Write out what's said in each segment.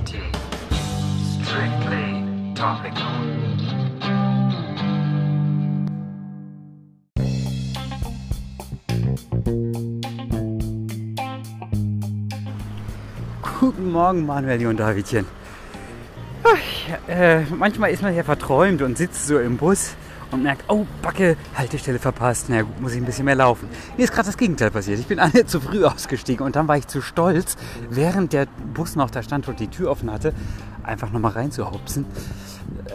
Strictly topical. Guten Morgen, Manuel und Davidchen. Ach, äh, manchmal ist man ja verträumt und sitzt so im Bus und merkt, oh, Backe, Haltestelle verpasst. Na gut, muss ich ein bisschen mehr laufen. Mir ist gerade das Gegenteil passiert. Ich bin alle zu früh ausgestiegen und dann war ich zu stolz, während der Bus noch da stand und die Tür offen hatte, einfach nochmal reinzuhopsen.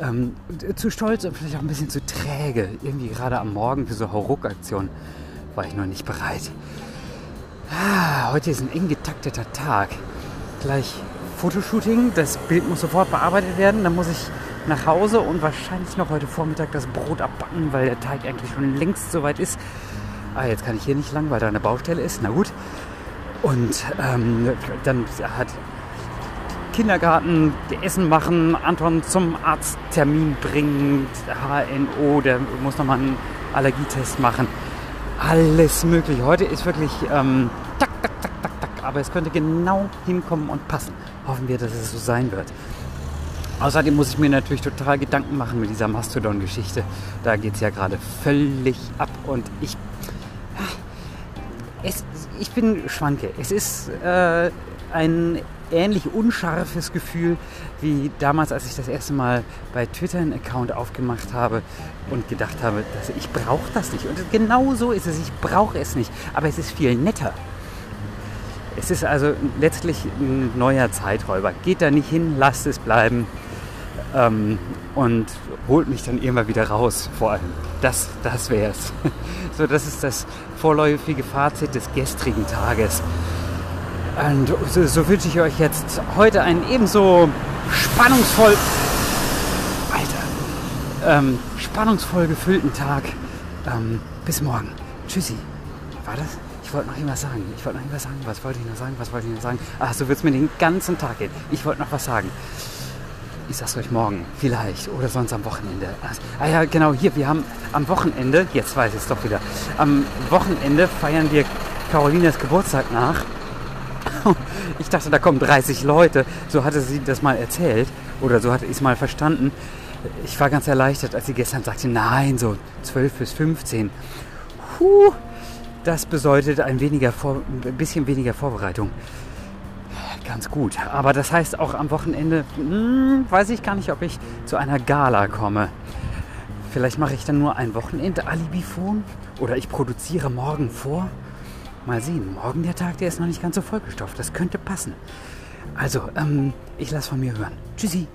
Ähm, zu stolz und vielleicht auch ein bisschen zu träge. Irgendwie gerade am Morgen für so Hauruck-Aktionen war ich noch nicht bereit. Ah, heute ist ein eng getakteter Tag. Gleich Fotoshooting, das Bild muss sofort bearbeitet werden. Dann muss ich nach Hause und wahrscheinlich noch heute Vormittag das Brot abbacken, weil der Teig eigentlich schon längst soweit ist. Ah, jetzt kann ich hier nicht lang, weil da eine Baustelle ist. Na gut. Und ähm, dann hat Kindergarten Essen machen, Anton zum Arzttermin bringen, HNO, der muss nochmal einen Allergietest machen. Alles möglich. Heute ist wirklich ähm, tak, tak, tak, tak, tak. Aber es könnte genau hinkommen und passen. Hoffen wir, dass es so sein wird. Außerdem muss ich mir natürlich total Gedanken machen mit dieser Mastodon-Geschichte. Da geht es ja gerade völlig ab und ich. Es, ich bin schwanke. Es ist äh, ein ähnlich unscharfes Gefühl wie damals, als ich das erste Mal bei Twitter einen Account aufgemacht habe und gedacht habe, dass ich brauche das nicht. Und genau so ist es. Ich brauche es nicht. Aber es ist viel netter. Es ist also letztlich ein neuer Zeiträuber. Geht da nicht hin, lasst es bleiben ähm, und holt mich dann immer wieder raus, vor allem. Das, das wäre es. So, das ist das vorläufige Fazit des gestrigen Tages. Und so, so wünsche ich euch jetzt heute einen ebenso spannungsvoll, Alter, ähm, spannungsvoll gefüllten Tag. Ähm, bis morgen. Tschüssi. War das? Ich wollte noch irgendwas sagen. Ich wollte noch irgendwas sagen. Was wollte ich noch sagen? Was wollte ich noch sagen? Ach, so wird es mir den ganzen Tag gehen. Ich wollte noch was sagen. Ich sag's euch morgen, vielleicht. Oder sonst am Wochenende. Ah ja, genau, hier, wir haben am Wochenende, jetzt weiß ich es doch wieder, am Wochenende feiern wir Carolinas Geburtstag nach. Ich dachte, da kommen 30 Leute. So hatte sie das mal erzählt. Oder so hatte ich es mal verstanden. Ich war ganz erleichtert, als sie gestern sagte, nein, so 12 bis 15. Puh, das bedeutet ein, weniger Vor ein bisschen weniger Vorbereitung ganz gut. Aber das heißt auch am Wochenende, hm, weiß ich gar nicht, ob ich zu einer Gala komme. Vielleicht mache ich dann nur ein Wochenende-Alibifon oder ich produziere morgen vor. Mal sehen, morgen der Tag, der ist noch nicht ganz so vollgestopft. Das könnte passen. Also, ähm, ich lasse von mir hören. Tschüssi.